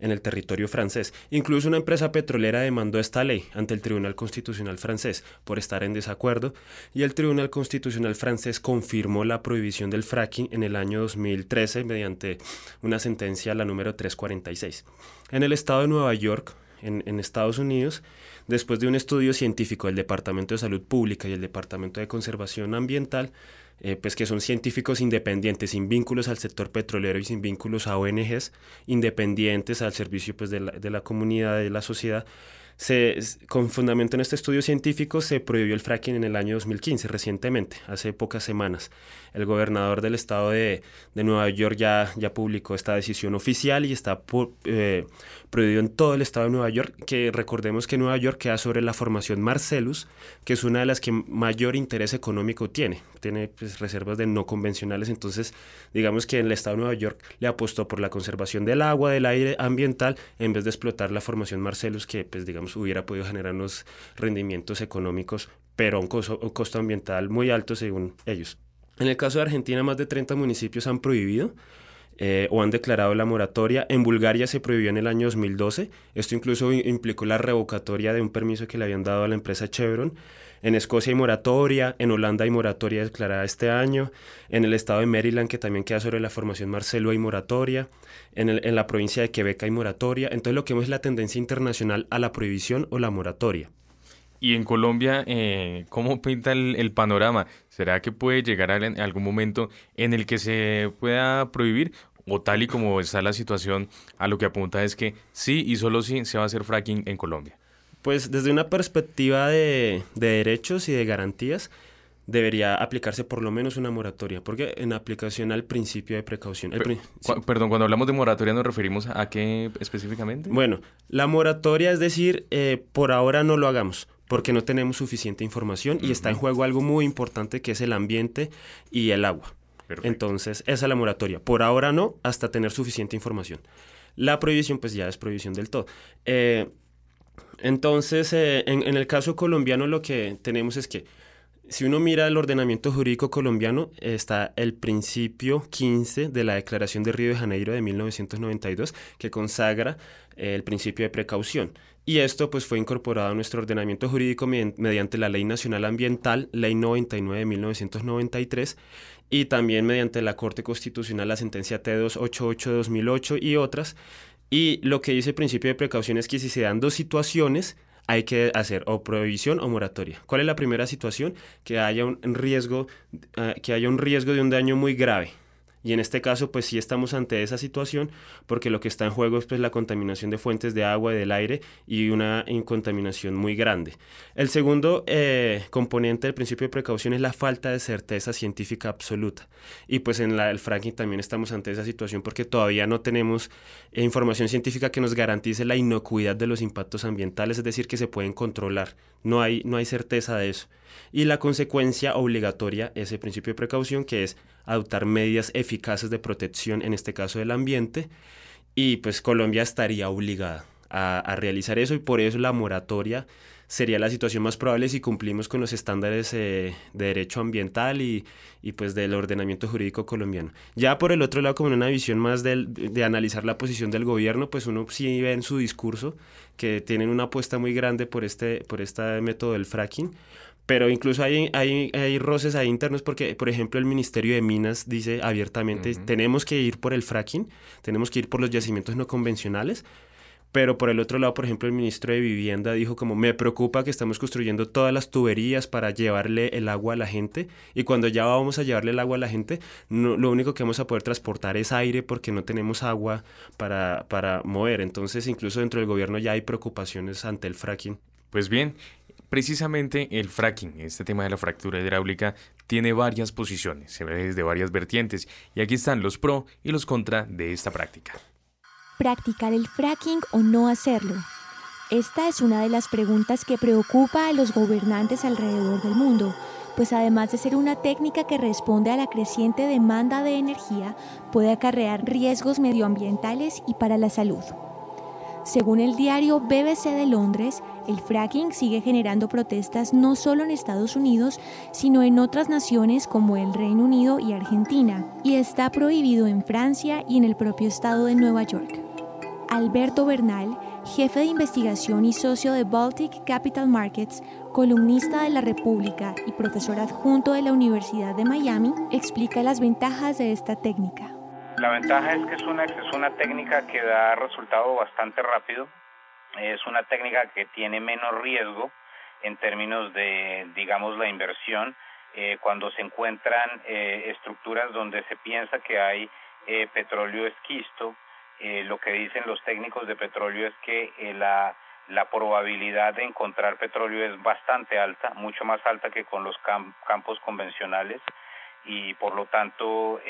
en el territorio francés. Incluso una empresa petrolera demandó esta ley ante el Tribunal Constitucional francés por estar en desacuerdo y el Tribunal Constitucional francés confirmó la prohibición del fracking en el año 2013 mediante una sentencia, la número 346. En el estado de Nueva York, en, en Estados Unidos, después de un estudio científico del Departamento de Salud Pública y el Departamento de Conservación Ambiental, eh, pues que son científicos independientes, sin vínculos al sector petrolero y sin vínculos a ONGs, independientes al servicio pues, de, la, de la comunidad, de la sociedad, se, con fundamento en este estudio científico se prohibió el fracking en el año 2015, recientemente, hace pocas semanas. El gobernador del estado de, Nueva York ya, ya publicó esta decisión oficial y está eh, prohibido en todo el estado de Nueva York, que recordemos que Nueva York queda sobre la formación Marcellus, que es una de las que mayor interés económico tiene. Tiene pues, reservas de no convencionales, entonces digamos que el estado de Nueva York le apostó por la conservación del agua, del aire ambiental, en vez de explotar la formación Marcellus, que pues digamos hubiera podido generar unos rendimientos económicos, pero un costo, un costo ambiental muy alto según ellos. En el caso de Argentina, más de 30 municipios han prohibido eh, o han declarado la moratoria. En Bulgaria se prohibió en el año 2012. Esto incluso implicó la revocatoria de un permiso que le habían dado a la empresa Chevron. En Escocia hay moratoria, en Holanda hay moratoria declarada este año, en el estado de Maryland, que también queda sobre la formación Marcelo, hay moratoria, en, en la provincia de Quebec hay moratoria. Entonces lo que vemos es la tendencia internacional a la prohibición o la moratoria. Y en Colombia, eh, ¿cómo pinta el, panorama? ¿Será que puede llegar a algún momento en el que se pueda prohibir? O tal y como está la situación, a lo que apunta es que sí y solo sí se va a hacer fracking en Colombia. Pues desde una perspectiva de, derechos y de garantías, debería aplicarse por lo menos una moratoria, porque en aplicación al principio de precaución. Perdón, cuando hablamos de moratoria nos referimos a qué específicamente? Bueno, la moratoria es decir, eh, por ahora no lo hagamos, porque no tenemos suficiente información y está en juego algo muy importante que es el ambiente y el agua. Entonces, esa es la moratoria. Por ahora no, hasta tener suficiente información. La prohibición, pues ya es prohibición del todo. Eh, entonces, eh, en, el caso colombiano lo que tenemos es que si uno mira el ordenamiento jurídico colombiano, está el principio 15 de la Declaración de Río de Janeiro de 1992, que consagra eh, el principio de precaución. y esto pues fue incorporado a nuestro ordenamiento jurídico mediante la Ley Nacional Ambiental, Ley 99 de 1993, y también mediante la Corte Constitucional, la sentencia T288 de 2008 y otras. Y lo que dice el principio de precaución es que si se dan dos situaciones, hay que hacer o prohibición o moratoria. ¿Cuál es la primera situación? Que haya un riesgo, eh, que haya un riesgo de un daño muy grave. Y en este caso, pues sí estamos ante esa situación porque lo que está en juego es pues, la contaminación de fuentes de agua y del aire y una contaminación muy grande. El segundo eh, componente del principio de precaución es la falta de certeza científica absoluta. Y pues en la, el fracking también estamos ante esa situación porque todavía no tenemos eh, información científica que nos garantice la inocuidad de los impactos ambientales, es decir, que se pueden controlar. No hay, no hay certeza de eso. Y la consecuencia obligatoria es el principio de precaución, que es adoptar medidas eficaces de protección, en este caso del ambiente, y pues Colombia estaría obligada a, realizar eso y por eso la moratoria sería la situación más probable si cumplimos con los estándares eh, de derecho ambiental y, y, pues del ordenamiento jurídico colombiano. Ya por el otro lado, como en una visión más de, de, analizar la posición del gobierno, pues uno sí ve en su discurso que tienen una apuesta muy grande por este, por este método del fracking, pero incluso hay, hay, hay, roces ahí internos porque, por ejemplo, el Ministerio de Minas dice abiertamente, tenemos que ir por el fracking, tenemos que ir por los yacimientos no convencionales, pero por el otro lado, por ejemplo, el ministro de Vivienda dijo como me preocupa que estamos construyendo todas las tuberías para llevarle el agua a la gente y cuando ya vamos a llevarle el agua a la gente, no, lo único que vamos a poder transportar es aire porque no tenemos agua para, para mover. Entonces, incluso dentro del gobierno ya hay preocupaciones ante el fracking. Pues bien, Precisamente el fracking, este tema de la fractura hidráulica, tiene varias posiciones, se ve desde varias vertientes, y aquí están los pro y los contra de esta práctica. ¿Practicar el fracking o no hacerlo? Esta es una de las preguntas que preocupa a los gobernantes alrededor del mundo, pues además de ser una técnica que responde a la creciente demanda de energía, puede acarrear riesgos medioambientales y para la salud. Según el diario BBC de Londres, el fracking sigue generando protestas no solo en Estados Unidos, sino en otras naciones como el Reino Unido y Argentina, y está prohibido en Francia y en el propio estado de Nueva York. Alberto Bernal, jefe de investigación y socio de Baltic Capital Markets, columnista de La República y profesor adjunto de la Universidad de Miami, explica las ventajas de esta técnica. La ventaja es que es una, es una técnica que da resultado bastante rápido, es una técnica que tiene menos riesgo en términos de, digamos, la inversión. Eh, cuando se encuentran eh, estructuras donde se piensa que hay eh, petróleo esquisto, lo que dicen los técnicos de petróleo es que la, la probabilidad de encontrar petróleo es bastante alta, mucho más alta que con los campos convencionales y por lo tanto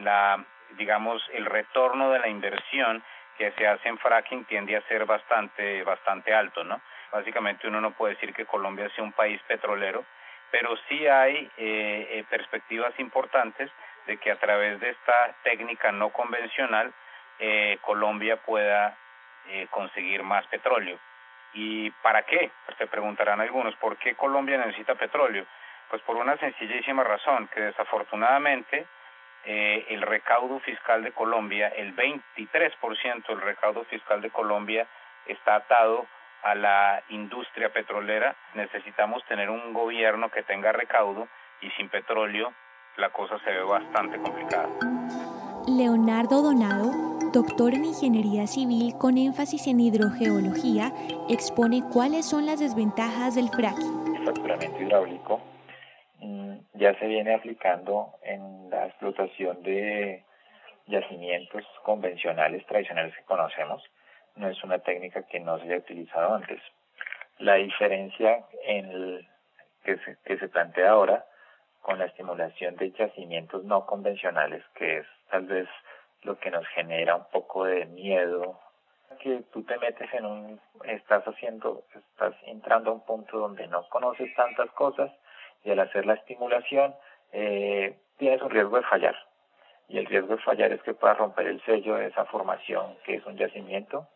la digamos, el retorno de la inversión que se hace en fracking tiende a ser bastante, bastante alto, ¿no? Básicamente uno no puede decir que Colombia sea un país petrolero, pero sí hay eh, eh, perspectivas importantes de que a través de esta técnica no convencional eh, Colombia pueda conseguir más petróleo. ¿Y para qué? Pues se preguntarán algunos, ¿por qué Colombia necesita petróleo? Pues por una sencillísima razón, que desafortunadamente eh, el recaudo fiscal de Colombia, el 23% del recaudo fiscal de Colombia está atado a la industria petrolera. Necesitamos tener un gobierno que tenga recaudo y sin petróleo la cosa se ve bastante complicada. Leonardo Donado, doctor en Ingeniería Civil con énfasis en hidrogeología, expone cuáles son las desventajas del fracking. El fracturamiento hidráulico ya se viene aplicando en la explotación de yacimientos convencionales tradicionales que conocemos. No es una técnica que no se haya utilizado antes. La diferencia en que, se, que se plantea ahora con la estimulación de yacimientos no convencionales, que es tal vez lo que nos genera un poco de miedo, que tú te metes en un, estás haciendo, estás entrando a un punto donde no conoces tantas cosas, y al hacer la estimulación eh, tienes un riesgo de fallar. Y el riesgo de fallar es que puedas romper el sello de esa formación que es un yacimiento.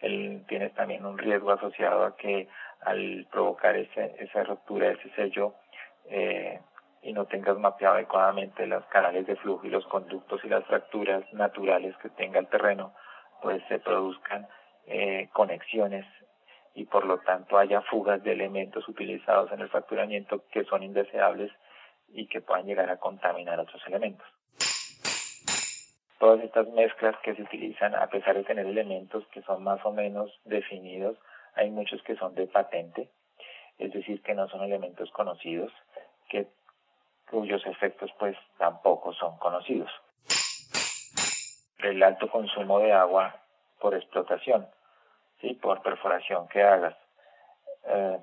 El, tienes también un riesgo asociado a que al provocar ese, esa ruptura de ese sello eh, y no tengas mapeado adecuadamente los canales de flujo y los conductos y las fracturas naturales que tenga el terreno, pues se produzcan eh, conexiones y por lo tanto haya fugas de elementos utilizados en el fracturamiento que son indeseables y que puedan llegar a contaminar otros elementos. Todas estas mezclas que se utilizan, a pesar de tener elementos que son más o menos definidos, hay muchos que son de patente, es decir, que no son elementos conocidos, que cuyos efectos pues tampoco son conocidos. El alto consumo de agua por explotación, ¿sí? por perforación que hagas, eh,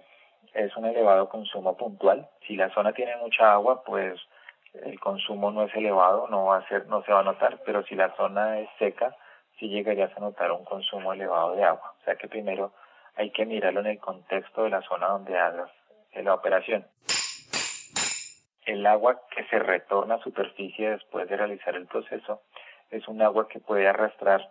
es un elevado consumo puntual. Si la zona tiene mucha agua, pues el consumo no es elevado, no va a ser, no se va a notar, pero si la zona es seca, sí llegarías a notar un consumo elevado de agua. O sea que primero hay que mirarlo en el contexto de la zona donde hagas la operación. El agua que se retorna a superficie después de realizar el proceso es un agua que puede arrastrar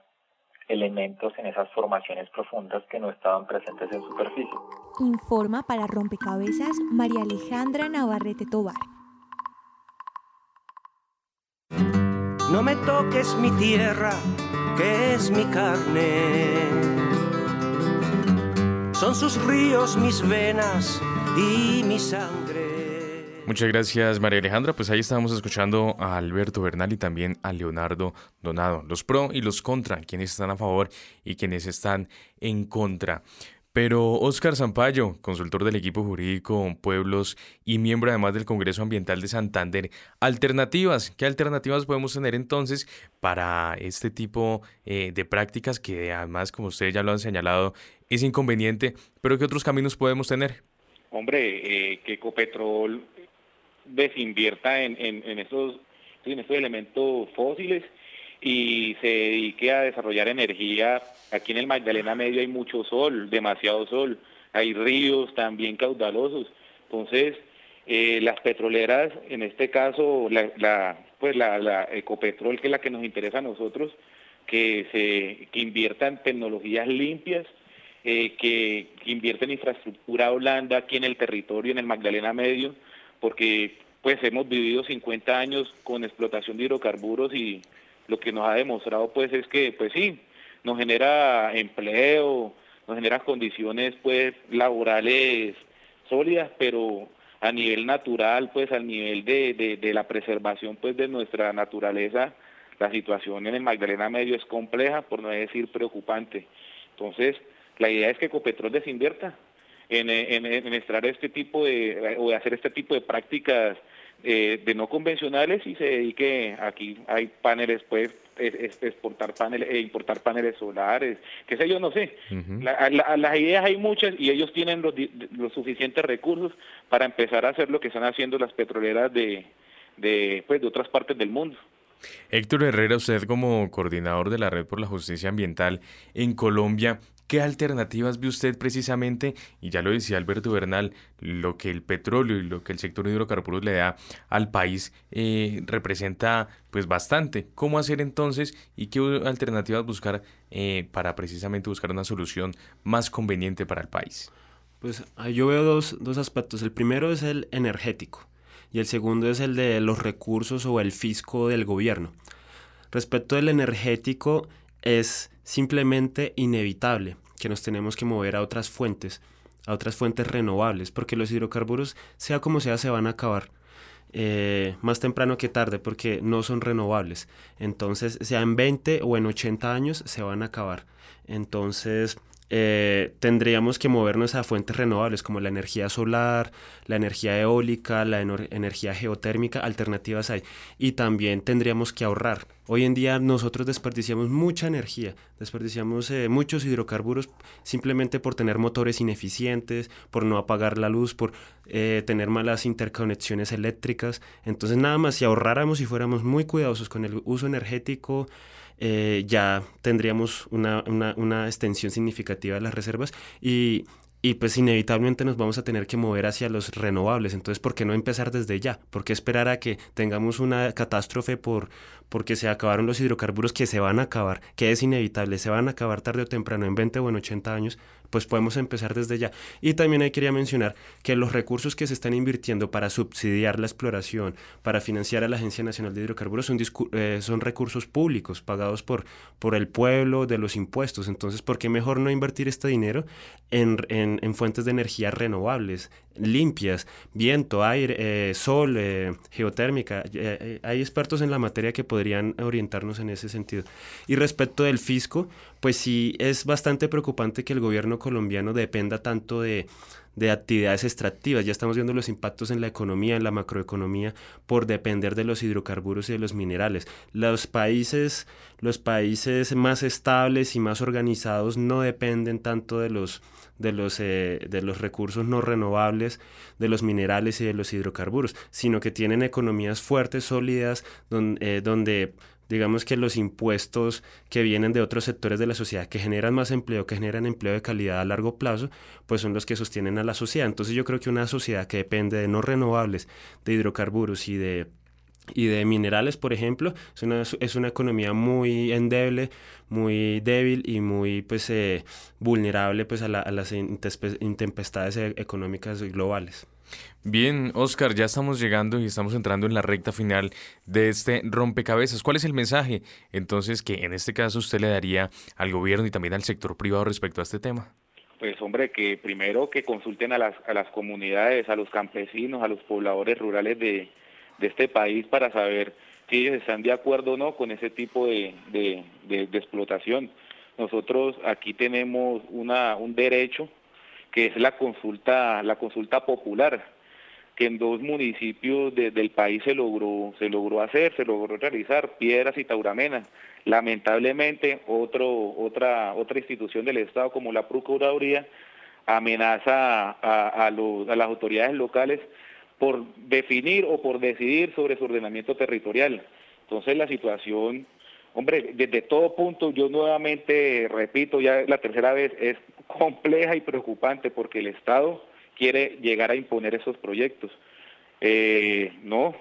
elementos en esas formaciones profundas que no estaban presentes en superficie. Informa para Rompecabezas María Alejandra Navarrete Tobar. No me toques mi tierra, que es mi carne. Son sus ríos mis venas y mi sangre. Muchas gracias María Alejandra, pues ahí estábamos escuchando a Alberto Bernal y también a Leonardo Donado, los pro y los contra, quienes están a favor y quienes están en contra. Pero Óscar Zampayo, consultor del equipo jurídico Pueblos y miembro además del Congreso Ambiental de Santander, alternativas, ¿qué alternativas podemos tener entonces para este tipo eh, de prácticas que además, como ustedes ya lo han señalado, es inconveniente, pero qué otros caminos podemos tener? Hombre, eh, que Ecopetrol desinvierta en, en, en, estos, en estos elementos fósiles y se dedique a desarrollar energía. Aquí en el Magdalena Medio hay mucho sol, demasiado sol, hay ríos también caudalosos. Entonces, eh, las petroleras, en este caso, la, pues la, Ecopetrol, que es la que nos interesa a nosotros, que se que invierta en tecnologías limpias, eh, que, que infraestructura blanda aquí en el territorio, en el Magdalena Medio, porque pues hemos vivido 50 años con explotación de hidrocarburos y lo que nos ha demostrado pues es que pues sí, nos genera empleo, nos genera condiciones pues laborales sólidas, pero a nivel natural, pues al nivel de, de, la preservación pues de nuestra naturaleza, la situación en el Magdalena Medio es compleja, por no decir preocupante. Entonces, la idea es que Ecopetrol desinvierta en, en, en extraer este tipo de, o de hacer este tipo de prácticas eh, de no convencionales y se dedique aquí hay paneles pues exportar paneles e importar paneles solares qué sé yo no sé uh -huh. la, la, las ideas hay muchas y ellos tienen los, los, suficientes recursos para empezar a hacer lo que están haciendo las petroleras de de pues de otras partes del mundo Héctor Herrera, usted como coordinador de la Red por la Justicia Ambiental en Colombia, ¿Qué alternativas ve usted precisamente? Y ya lo decía Alberto Bernal, lo que el petróleo y lo que el sector hidrocarburos le da al país eh, representa pues bastante. ¿Cómo hacer entonces y qué alternativas buscar eh, para precisamente buscar una solución más conveniente para el país? Pues yo veo dos, dos aspectos. El primero es el energético y el segundo es el de los recursos o el fisco del gobierno. Respecto del energético, es simplemente inevitable que nos tenemos que mover a otras fuentes, a otras fuentes renovables, porque los hidrocarburos, sea como sea, se van a acabar. Eh, más temprano que tarde porque no son renovables. Entonces, sea en 20 o en 80 años, se van a acabar. Entonces, eh, tendríamos que movernos a fuentes renovables como la energía solar, la energía eólica, la energía geotérmica, alternativas hay. Y también tendríamos que ahorrar. Hoy en día nosotros desperdiciamos mucha energía, desperdiciamos eh, muchos hidrocarburos simplemente por tener motores ineficientes, por no apagar la luz, por eh, tener malas interconexiones eléctricas. Entonces nada más si ahorráramos y fuéramos muy cuidadosos con el uso energético, eh, ya tendríamos una, una, una, extensión significativa de las reservas y, y, pues inevitablemente nos vamos a tener que mover hacia los renovables. Entonces, ¿por qué no empezar desde ya? ¿Por qué esperar a que tengamos una catástrofe por porque se acabaron los hidrocarburos que se van a acabar, que es inevitable, se van a acabar tarde o temprano, en 20 o en 80 años? pues podemos empezar desde ya. Y también ahí quería mencionar que los recursos que se están invirtiendo para subsidiar la exploración, para financiar a la Agencia Nacional de Hidrocarburos, son, eh, son recursos públicos pagados por, por el pueblo, de los impuestos. Entonces, ¿por qué mejor no invertir este dinero en, en, en fuentes de energía renovables, limpias, viento, aire, eh, sol, eh, geotérmica. Eh, hay expertos en la materia que podrían orientarnos en ese sentido. Y respecto del fisco, pues sí es bastante preocupante que el gobierno colombiano dependa tanto de, de actividades extractivas. Ya estamos viendo los impactos en la economía, en la macroeconomía, por depender de los hidrocarburos y de los minerales. Los países, los países más estables y más organizados no dependen tanto de los de los, eh, de los recursos no renovables, de los minerales y de los hidrocarburos, sino que tienen economías fuertes, sólidas, eh, donde digamos que los impuestos que vienen de otros sectores de la sociedad que generan más empleo, que generan empleo de calidad a largo plazo, pues son los que sostienen a la sociedad. Entonces yo creo que una sociedad que depende de no renovables, de hidrocarburos y de y de minerales, por ejemplo, es una, es una economía muy endeble, muy débil y muy pues, eh, vulnerable pues, a, las intempestades e-, económicas globales. Bien, Oscar, ya estamos llegando y estamos entrando en la recta final de este rompecabezas. ¿Cuál es el mensaje entonces que en este caso usted le daría al gobierno y también al sector privado respecto a este tema? Pues hombre, que primero que consulten a las, a las comunidades, a los campesinos, a los pobladores rurales de, de este país para saber si ellos están de acuerdo o no con ese tipo de, de, explotación. Nosotros aquí tenemos una, un derecho que es la consulta, la consulta popular, que en dos municipios del país se logró, se logró hacer, se logró realizar, Piedras y Tauramena. Lamentablemente, otro, otra, otra institución del Estado como la Procuraduría amenaza a, las autoridades locales por definir o por decidir sobre su ordenamiento territorial. Entonces la situación, hombre, desde todo punto, yo nuevamente repito ya la tercera vez, es compleja y preocupante porque el Estado quiere llegar a imponer esos proyectos. Eh, no,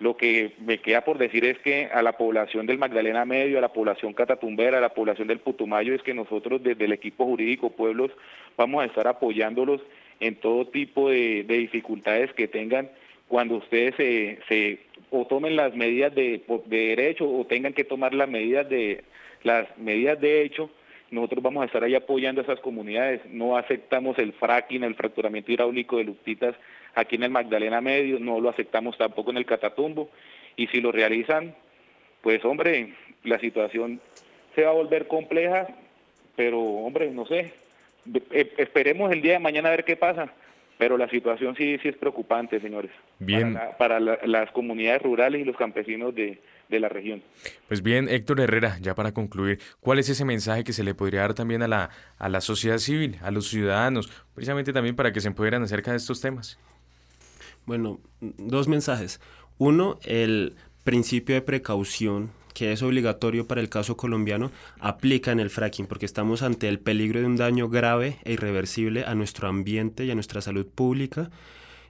lo que me queda por decir es que a la población del Magdalena Medio, a la población catatumbera, a la población del Putumayo, es que nosotros desde el equipo jurídico Pueblos vamos a estar apoyándolos en todo tipo de, dificultades que tengan cuando ustedes se, se o tomen las medidas de, de, derecho o tengan que tomar las medidas de las medidas de hecho nosotros vamos a estar ahí apoyando a esas comunidades. No aceptamos el fracking el fracturamiento hidráulico de luctitas aquí en el Magdalena Medio no lo aceptamos tampoco en el Catatumbo. Y si lo realizan pues hombre la situación se va a volver compleja pero hombre no sé. Eh, esperemos el día de mañana a ver qué pasa, pero la situación sí, sí es preocupante, señores. Bien. Para, las comunidades rurales y los campesinos de, de, la región. Pues bien, Héctor Herrera, ya para concluir, ¿cuál es ese mensaje que se le podría dar también a la, a la sociedad civil, a los ciudadanos, precisamente también para que se empoderen acerca de estos temas? Bueno, dos mensajes. Uno, el principio de precaución que es obligatorio para el caso colombiano, aplica en el fracking, porque estamos ante el peligro de un daño grave e irreversible a nuestro ambiente y a nuestra salud pública,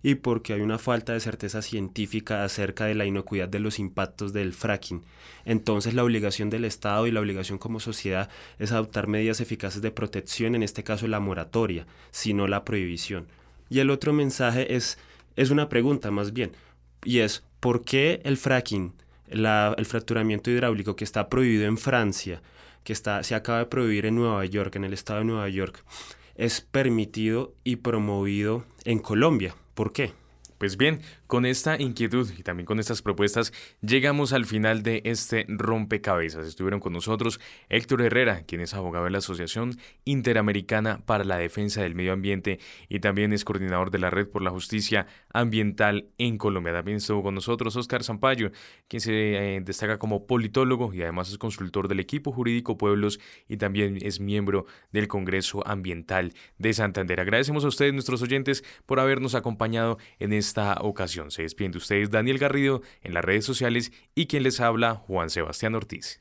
y porque hay una falta de certeza científica acerca de la inocuidad de los impactos del fracking. Entonces la obligación del Estado y la obligación como sociedad es adoptar medidas eficaces de protección, en este caso la moratoria, sino la prohibición. Y el otro mensaje es, es una pregunta más bien, y es, ¿por qué el fracking el fracturamiento hidráulico que está prohibido en Francia, que está, se acaba de prohibir en Nueva York, en el estado de Nueva York, es permitido y promovido en Colombia. ¿Por qué? Pues bien, con esta inquietud y también con estas propuestas llegamos al final de este rompecabezas. Estuvieron con nosotros Héctor Herrera, quien es abogado de la Asociación Interamericana para la Defensa del Medio Ambiente y también es coordinador de la Red por la Justicia Ambiental en Colombia. También estuvo con nosotros Oscar Zampayo, quien se eh, destaca como politólogo y además es consultor del equipo jurídico Pueblos y también es miembro del Congreso Ambiental de Santander. Agradecemos a ustedes, nuestros oyentes, por habernos acompañado en este esta ocasión. Se despide de ustedes Daniel Garrido en las redes sociales y quien les habla Juan Sebastián Ortiz.